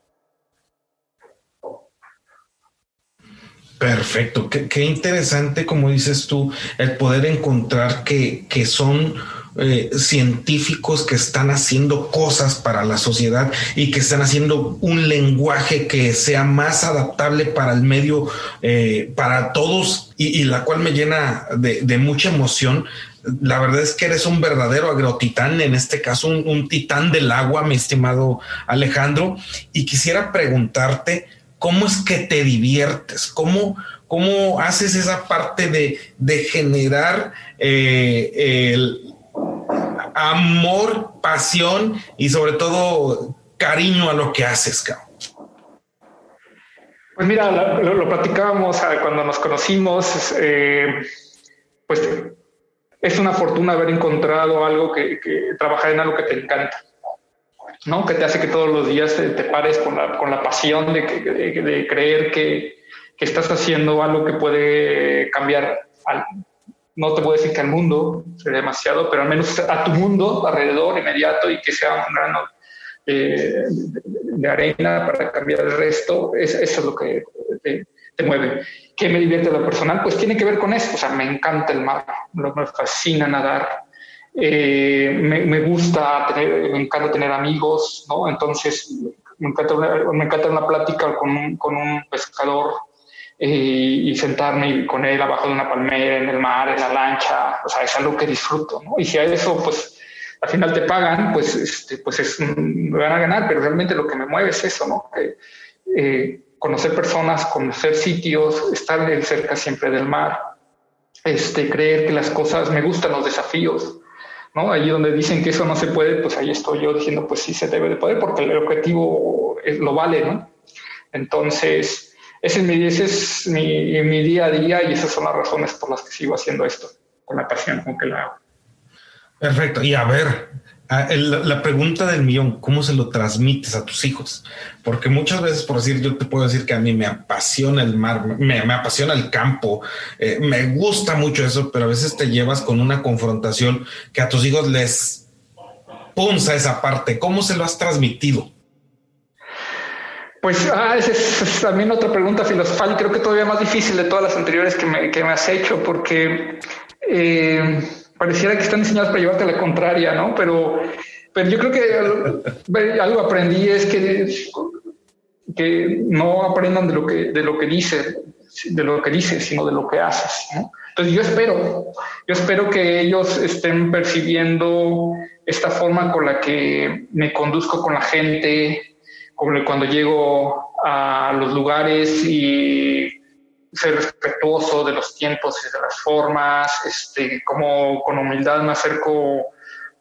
Perfecto, qué, interesante, como dices tú, el poder encontrar que, que son eh, científicos que están haciendo cosas para la sociedad y que están haciendo un lenguaje que sea más adaptable para el medio, eh, para todos, y, la cual me llena de, mucha emoción. La verdad es que eres un verdadero agrotitán, en este caso un, titán del agua, mi estimado Alejandro, y quisiera preguntarte, ¿cómo es que te diviertes? ¿Cómo, cómo haces esa parte de, de generar eh, el, amor, pasión y sobre todo cariño a lo que haces, cabrón? Pues mira, lo, platicábamos ah, cuando nos conocimos, eh, pues es una fortuna haber encontrado algo que, trabajar en algo que te encanta, ¿no? Que te hace que todos los días te, pares con la, con la pasión de, creer que, que, estás haciendo algo que puede cambiar no te puedo decir que al mundo sería demasiado, pero al menos a tu mundo alrededor, inmediato, y que sea un grano eh, de, arena para cambiar el resto, eso es lo que te, mueve. ¿Qué me divierte lo personal? Pues tiene que ver con eso, o sea, me encanta el mar, me fascina nadar, eh, me, gusta tener, me encanta tener amigos, ¿no? Entonces, me encanta una, me encanta una plática con con un pescador y, sentarme con él abajo de una palmera, en el mar, en la lancha, o sea, es algo que disfruto, ¿no? Y si a eso, pues, al final te pagan, pues, este, pues es, me van a ganar, pero realmente lo que me mueve es eso, ¿no? Eh, conocer personas, conocer sitios, estar cerca siempre del mar, este, creer que las cosas, me gustan los desafíos, ¿no? Allí donde dicen que eso no se puede, pues ahí estoy yo diciendo, pues sí se debe de poder, porque el objetivo lo vale, ¿no? Entonces, ese es, mi, es mi, día a día y esas son las razones por las que sigo haciendo esto, con la pasión con que lo hago. Perfecto. Y a ver, la pregunta del millón, ¿cómo se lo transmites a tus hijos? Porque muchas veces, por decir, yo te puedo decir que a mí me apasiona el mar, me, me apasiona el campo, eh, me gusta mucho eso, pero a veces te llevas con una confrontación que a tus hijos les punza esa parte. ¿Cómo se lo has transmitido? Pues ah, esa es, también otra pregunta filosofal, creo que todavía más difícil de todas las anteriores que me, que me has hecho, porque eh, pareciera que están diseñados para llevarte a la contraria, ¿no? Pero, pero yo creo que algo, aprendí es que, que no aprendan de lo que, de lo que dices, de lo que dices, sino de lo que haces, ¿no? Entonces yo espero, yo espero que ellos estén percibiendo esta forma con la que me conduzco con la gente, como cuando llego a los lugares y ser respetuoso de los tiempos y de las formas, este, como con humildad me acerco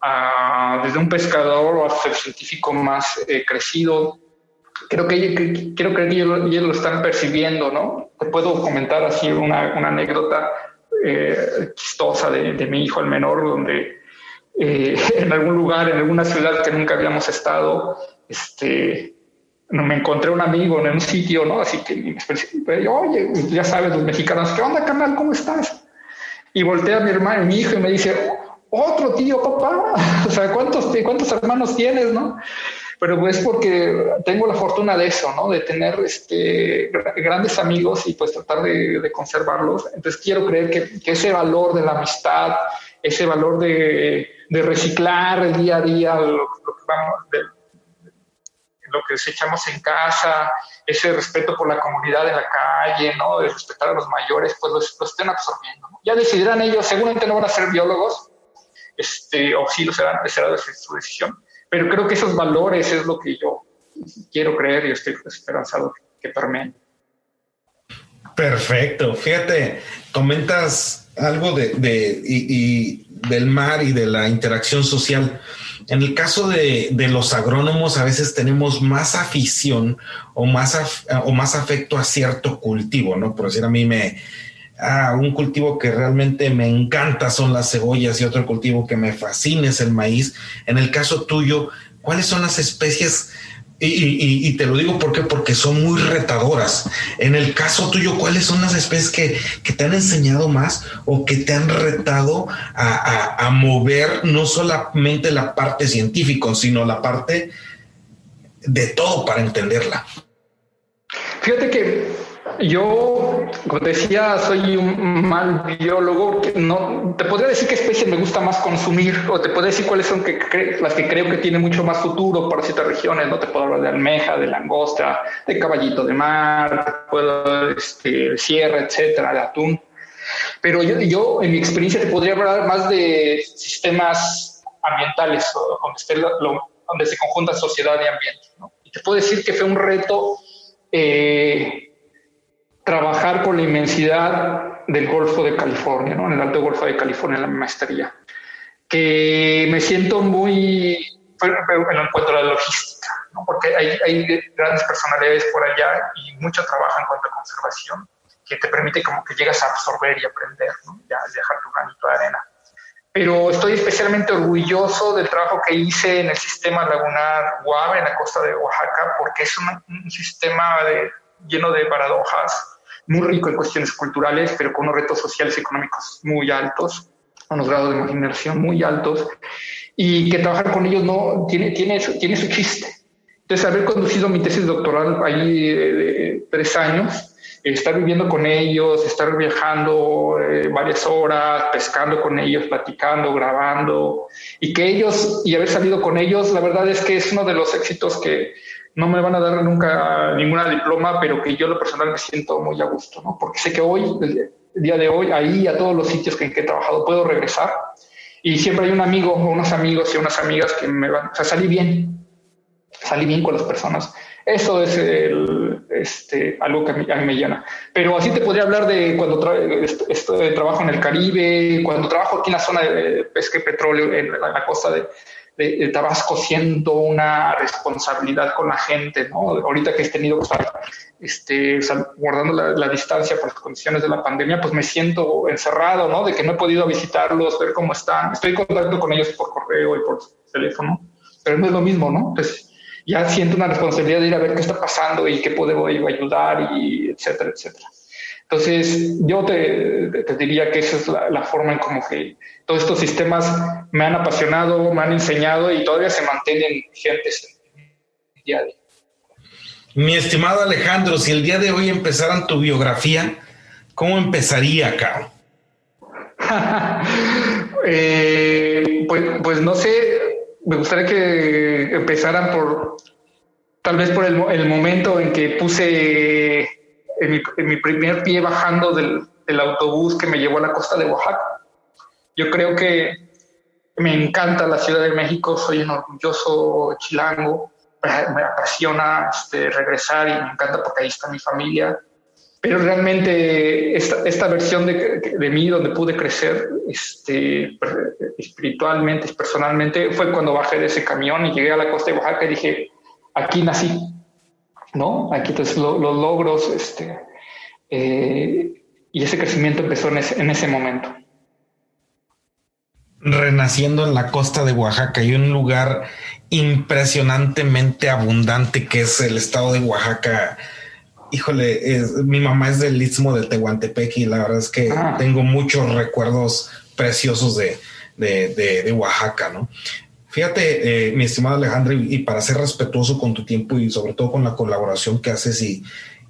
a, desde un pescador o hasta el científico más eh, crecido. Creo que, quiero creer que ellos, lo están percibiendo, ¿no? Te puedo comentar así una, una anécdota eh, chistosa de, de, mi hijo, el menor, donde eh, [laughs] en algún lugar, en alguna ciudad que nunca habíamos estado, este, me encontré un amigo en un sitio, ¿no? Así que me oye, ya sabes, los mexicanos, ¿qué onda, canal? ¿Cómo estás? Y voltea a mi hermano, mi hijo, y me dice, otro tío, papá. [laughs] O sea, ¿cuántos, cuántos hermanos tienes, no? Pero es porque tengo la fortuna de eso, ¿no? De tener este, grandes amigos y pues tratar de, conservarlos. Entonces quiero creer que, ese valor de la amistad, ese valor de, reciclar el día a día, lo, que vamos, lo que desechamos en casa, ese respeto por la comunidad en la calle, ¿no? Respetar a los mayores, pues los, estén absorbiendo. Ya decidirán ellos, seguramente no van a ser biólogos, este, o sí lo serán, será su decisión, pero creo que esos valores es lo que yo quiero creer y estoy esperanzado que permeen. Perfecto. Fíjate, comentas algo de, de y, del mar y de la interacción social. En el caso de, los agrónomos, a veces tenemos más afición o más, o más afecto a cierto cultivo, ¿no? Por decir, a mí me, un cultivo que realmente me encanta son las cebollas y otro cultivo que me fascina es el maíz. En el caso tuyo, ¿cuáles son las especies y, te lo digo porque, porque son muy retadoras. En el caso tuyo, ¿cuáles son las especies que, te han enseñado más o que te han retado a, mover no solamente la parte científica, sino la parte de todo para entenderla? Fíjate que Yo, como decía, soy un mal biólogo. No, te podría decir qué especies me gusta más consumir, o te podría decir cuáles son las que creo que tienen mucho más futuro para ciertas regiones. No te puedo hablar de almeja, de langosta, de caballito de mar, puedo este, sierra, etcétera, de atún. Pero yo, yo, en mi experiencia, te podría hablar más de sistemas ambientales, donde, se conjunta sociedad y ambiente. Y te puedo decir que fue un reto. Eh, trabajar con la inmensidad del Golfo de California, ¿no? en el Alto Golfo de California, en la maestría, que me siento muy, en cuanto a la logística, ¿no? porque hay, hay, grandes personalidades por allá y mucho trabajo en cuanto a conservación, que te permite como que llegas a absorber y aprender, ¿no? ya dejar tu granito de arena. Pero estoy especialmente orgulloso del trabajo que hice en el sistema lagunar Guave, en la costa de Oaxaca, porque es un, sistema lleno de paradojas, muy rico en cuestiones culturales, pero con unos retos sociales y económicos muy altos, unos grados de marginación muy altos, y que trabajar con ellos no tiene, tiene, tiene su chiste. Entonces, haber conducido mi tesis doctoral ahí de, tres años, estar viviendo con ellos, estar viajando eh, varias horas, pescando con ellos, platicando, grabando, y que ellos, y haber salido con ellos, la verdad es que es uno de los éxitos que, no me van a dar nunca ninguna diploma, pero que yo lo personal me siento muy a gusto, ¿no? Porque sé que hoy, el día de hoy, ahí a todos los sitios en que he trabajado puedo regresar y siempre hay un amigo unos amigos y unas amigas que me van, o sea, salí bien, salí bien con las personas. Eso es este, algo que a mí, me llena. Pero así te podría hablar de cuando trabajo en el Caribe, cuando trabajo aquí en la zona de pesca y petróleo, en la costa de, de, Tabasco siendo una responsabilidad con la gente, ¿no? Ahorita que he tenido que estar este, guardando la, distancia por las condiciones de la pandemia, pues me siento encerrado, ¿no? De que no he podido visitarlos, ver cómo están. Estoy en contacto con ellos por correo y por teléfono, pero no es lo mismo, ¿no? Entonces ya siento una responsabilidad de ir a ver qué está pasando y qué puedo ayudar y etcétera, etcétera. Entonces, yo te, diría que esa es la, forma en como que todos estos sistemas me han apasionado, me han enseñado y todavía se mantienen vigentes día de hoy. Mi estimado Alejandro, si el día de hoy empezaran tu biografía, ¿cómo empezaría, Caro? [laughs] Eh, pues, pues, no sé, me gustaría que empezaran por, tal vez por el, el momento en que puse en mi, primer pie bajando del, autobús que me llevó a la costa de Oaxaca. Yo creo que me encanta la Ciudad de México, soy un orgulloso chilango, me apasiona este, regresar y me encanta porque ahí está mi familia. Pero realmente esta, esta versión de, de, mí donde pude crecer este, espiritualmente, personalmente, fue cuando bajé de ese camión y llegué a la costa de Oaxaca y dije, aquí nací, ¿no? Aquí entonces los logros, este, eh, y ese crecimiento empezó en ese, en ese momento. Renaciendo en la costa de Oaxaca y un lugar impresionantemente abundante que es el estado de Oaxaca. Híjole, mi mamá es del istmo de Tehuantepec y la verdad es que ah. tengo muchos recuerdos preciosos de, de, de Oaxaca, ¿no? Fíjate, eh, mi estimado Alejandro, y, para ser respetuoso con tu tiempo y sobre todo con la colaboración que haces y,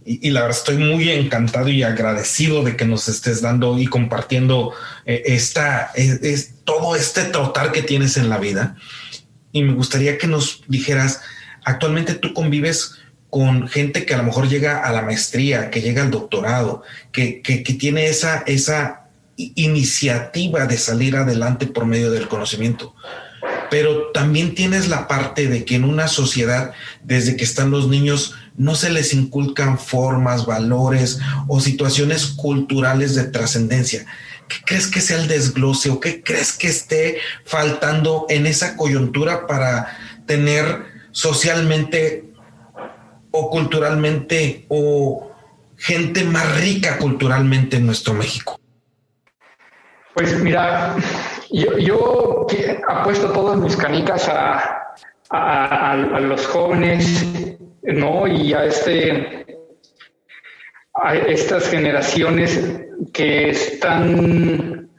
y, la verdad estoy muy encantado y agradecido de que nos estés dando y compartiendo eh, esta, es, todo este trotar que tienes en la vida. Y me gustaría que nos dijeras, actualmente tú convives con gente que a lo mejor llega a la maestría, que llega al doctorado, que, que, que tiene esa, esa iniciativa de salir adelante por medio del conocimiento pero también tienes la parte de que en una sociedad, desde que están los niños, no se les inculcan formas, valores o situaciones culturales de trascendencia. ¿Qué crees que sea el desglose o qué crees que esté faltando en esa coyuntura para tener socialmente o culturalmente o gente más rica culturalmente en nuestro México? Pues mira, yo, yo apuesto todas mis canicas a, a, los jóvenes, ¿no? Y a este a estas generaciones que están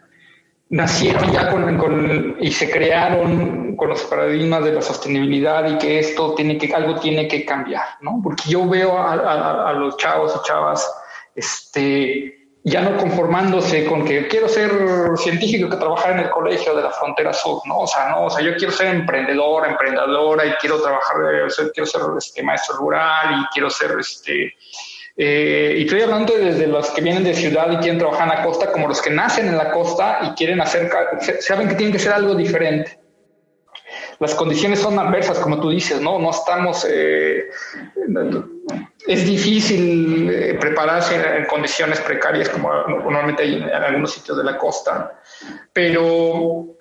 nacieron ya con, y se crearon con los paradigmas de la sostenibilidad y que esto tiene que algo tiene que cambiar, ¿no? Porque yo veo a, a los chavos y chavas este, ya no conformándose con que quiero ser científico que trabajar en el colegio de la frontera sur, ¿no? O sea, no, o sea, yo quiero ser emprendedor, emprendedora y quiero trabajar, quiero ser este, maestro rural y quiero ser este, eh, y estoy hablando desde los que vienen de ciudad y quieren trabajar en la costa, como los que nacen en la costa y quieren hacer, saben que tienen que ser algo diferente. Las condiciones son adversas, como tú dices, ¿no? No estamos, eh, es difícil eh, prepararse en, condiciones precarias como normalmente hay en algunos sitios de la costa, pero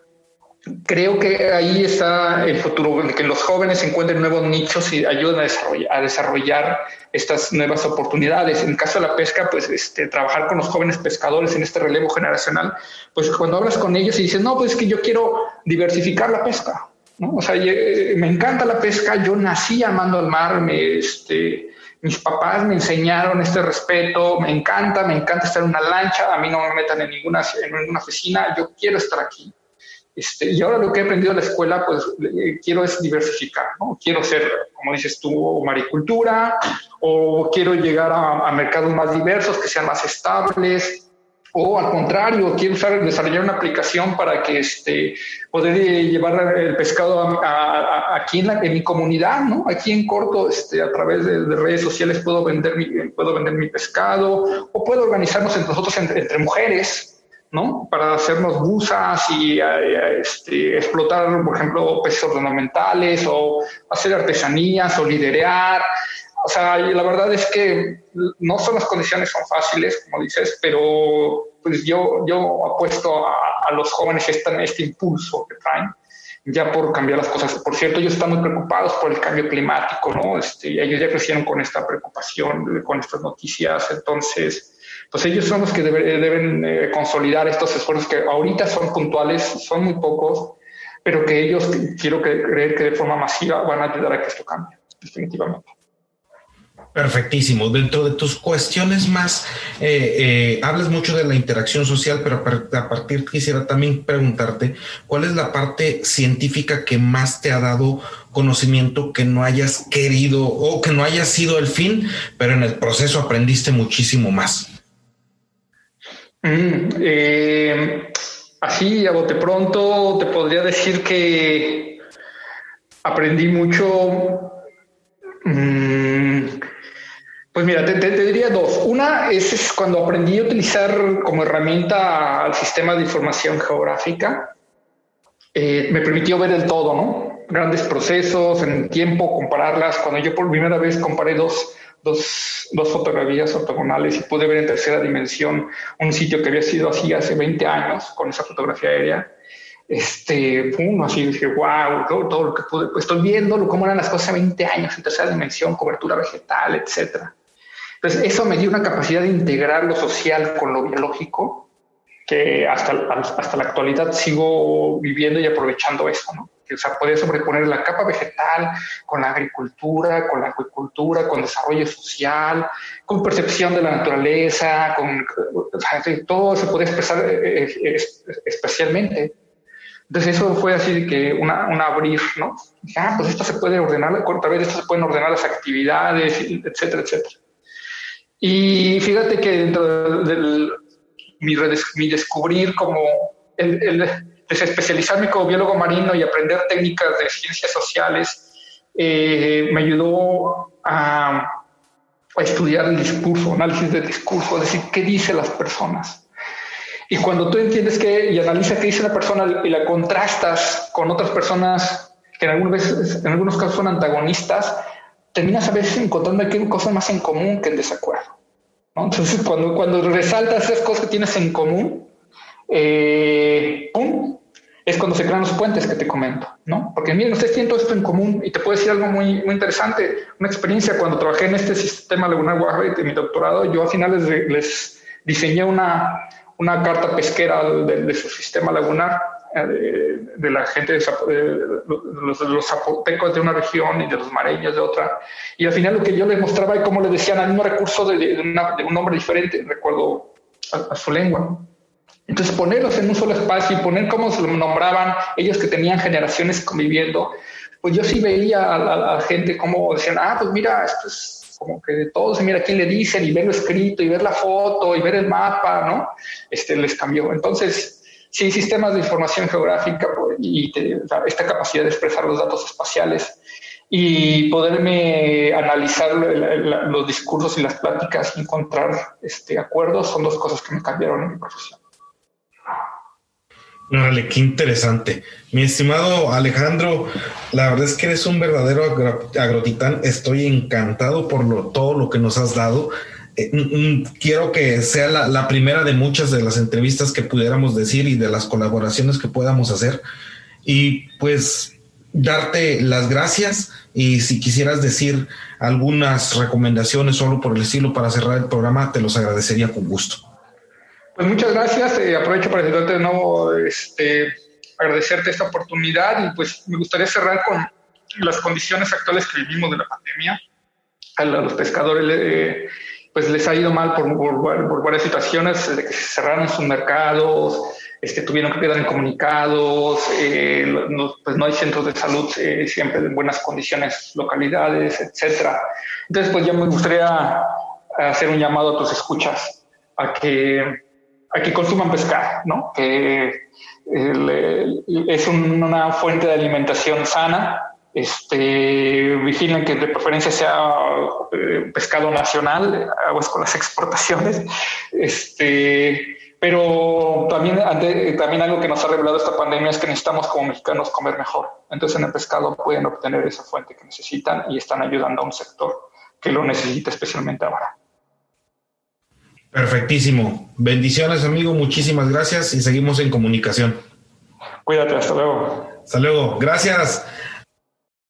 creo que ahí está el futuro, que los jóvenes encuentren nuevos nichos y ayuden a desarrollar, a desarrollar estas nuevas oportunidades. En el caso de la pesca, pues este, trabajar con los jóvenes pescadores en este relevo generacional, pues cuando hablas con ellos y dices, no, pues es que yo quiero diversificar la pesca. ¿no? O sea, me encanta la pesca, yo nací amando el mar, me, este, mis papás me enseñaron este respeto, me encanta, me encanta estar en una lancha, a mí no me metan en ninguna, en ninguna oficina, yo quiero estar aquí. Este, y ahora lo que he aprendido en la escuela, pues eh, quiero es diversificar, ¿no? Quiero ser, como dices tú, maricultura, o quiero llegar a, mercados más diversos, que sean más estables, o al contrario, quiero usar, desarrollar una aplicación para que este, poder eh, llevar el pescado aquí en, mi comunidad, ¿no? Aquí en corto, este, a través de, redes sociales puedo vender mi, puedo vender mi pescado, o puedo organizarnos entre nosotros, entre mujeres, ¿no? Para hacernos busas y eh, este, explotar, por ejemplo, peces ornamentales o hacer artesanías o liderear. O sea, la verdad es que no son las condiciones son fáciles, como dices, pero pues yo, yo apuesto a, los jóvenes este, este impulso que traen ya por cambiar las cosas. Por cierto, ellos están muy preocupados por el cambio climático, ¿no? Este, ellos ya crecieron con esta preocupación, con estas noticias, entonces pues ellos son los que deben eh, consolidar estos esfuerzos que ahorita son puntuales, son muy pocos, pero que ellos quiero creer que de forma masiva van a ayudar a que esto cambie, definitivamente. Perfectísimo. Dentro de tus cuestiones más, eh, eh, hablas mucho de la interacción social, pero a partir quisiera también preguntarte, ¿cuál es la parte científica que más te ha dado conocimiento que no hayas querido o que no haya sido el fin, pero en el proceso aprendiste muchísimo más? Mm, eh, así, a bote pronto, te podría decir que aprendí mucho. Mm, pues mira, te, diría dos. Una es, cuando aprendí a utilizar como herramienta el sistema de información geográfica, eh, me permitió ver el todo, ¿no? Grandes procesos en tiempo, compararlas. Cuando yo por primera vez comparé dos dos, dos fotografías ortogonales y pude ver en tercera dimensión un sitio que había sido así hace 20 años con esa fotografía aérea. Este, pum, así dije, wow, todo, lo que pude, pues estoy viendo cómo eran las cosas hace 20 años en tercera dimensión, cobertura vegetal, etcétera. Entonces, eso me dio una capacidad de integrar lo social con lo biológico que hasta, hasta la actualidad sigo viviendo y aprovechando eso, ¿no? que se puede sobreponer la capa vegetal con la agricultura, con la acuicultura, con desarrollo social, con percepción de la naturaleza, con todo se puede expresar eh, especialmente. Entonces eso fue así de que una, un abrir, ¿no? ah, pues esto se puede ordenar, a vez esto se pueden ordenar las actividades, etcétera, etcétera. Y fíjate que dentro del mi, mi descubrir como el, el desespecializarme como biólogo marino y aprender técnicas de ciencias sociales eh, me ayudó a, estudiar el discurso, análisis del discurso, decir qué dicen las personas. Y cuando tú entiendes que y analizas qué dice la persona y la contrastas con otras personas que en, en algunos casos son antagonistas, terminas a veces encontrando aquí cosas más en común que en desacuerdo. Entonces, cuando, cuando resaltas esas cosas que tienes en común, eh, ¡pum! es cuando se crean los puentes que te comento, ¿no? Porque miren, ustedes tienen todo esto en común y te puedo decir algo muy, muy interesante. Una experiencia cuando trabajé en este sistema lagunar Guajave de mi doctorado, yo al final les, les diseñé una, una carta pesquera de, su sistema lagunar, eh, de, la gente de, los, los, zapotecos de una región y de los mareños de otra. Y al final lo que yo les mostraba y cómo les decían el mismo recurso de, un nombre diferente, recuerdo a su lengua. Entonces, ponerlos en un solo espacio y poner cómo se nombraban ellos que tenían generaciones conviviendo, pues yo sí veía a la, gente como decían, ah, pues mira, esto es como que de todos, mira quién le dicen y ver lo escrito y ver la foto y ver el mapa, ¿no? Este les cambió. Entonces, sí, sistemas de información geográfica pues, y esta capacidad de expresar los datos espaciales y poderme analizar los discursos y las pláticas y encontrar este, acuerdos son dos cosas que me cambiaron en mi profesión. Órale, qué interesante. Mi estimado Alejandro, la verdad es que eres un verdadero agrotitán. Estoy encantado por lo, todo lo que nos has dado. Eh, quiero que sea la, la, primera de muchas de las entrevistas que pudiéramos decir y de las colaboraciones que podamos hacer. Y pues darte las gracias y si quisieras decir algunas recomendaciones solo por el estilo para cerrar el programa, te los agradecería con gusto. Pues muchas gracias. Eh, aprovecho para decirte de nuevo, este, agradecerte esta oportunidad y pues me gustaría cerrar con las condiciones actuales que vivimos de la pandemia. A los pescadores eh, pues les ha ido mal por, varias situaciones, de que se cerraron sus mercados, este, tuvieron que quedar incomunicados, eh, no, pues no hay centros de salud siempre en buenas condiciones, localidades, etcétera. Entonces, pues yo me gustaría hacer un llamado a tus escuchas a que a que consuman pescado, ¿no? Que es una fuente de alimentación sana. Este, vigilen que de preferencia sea eh, pescado nacional, aguas con las exportaciones. Este, pero también, también algo que nos ha revelado esta pandemia es que necesitamos como mexicanos comer mejor. Entonces en el pescado pueden obtener esa fuente que necesitan y están ayudando a un sector que lo necesita especialmente ahora. Perfectísimo. Bendiciones, amigo. Muchísimas gracias y seguimos en comunicación. Cuídate, hasta luego. Hasta luego. Gracias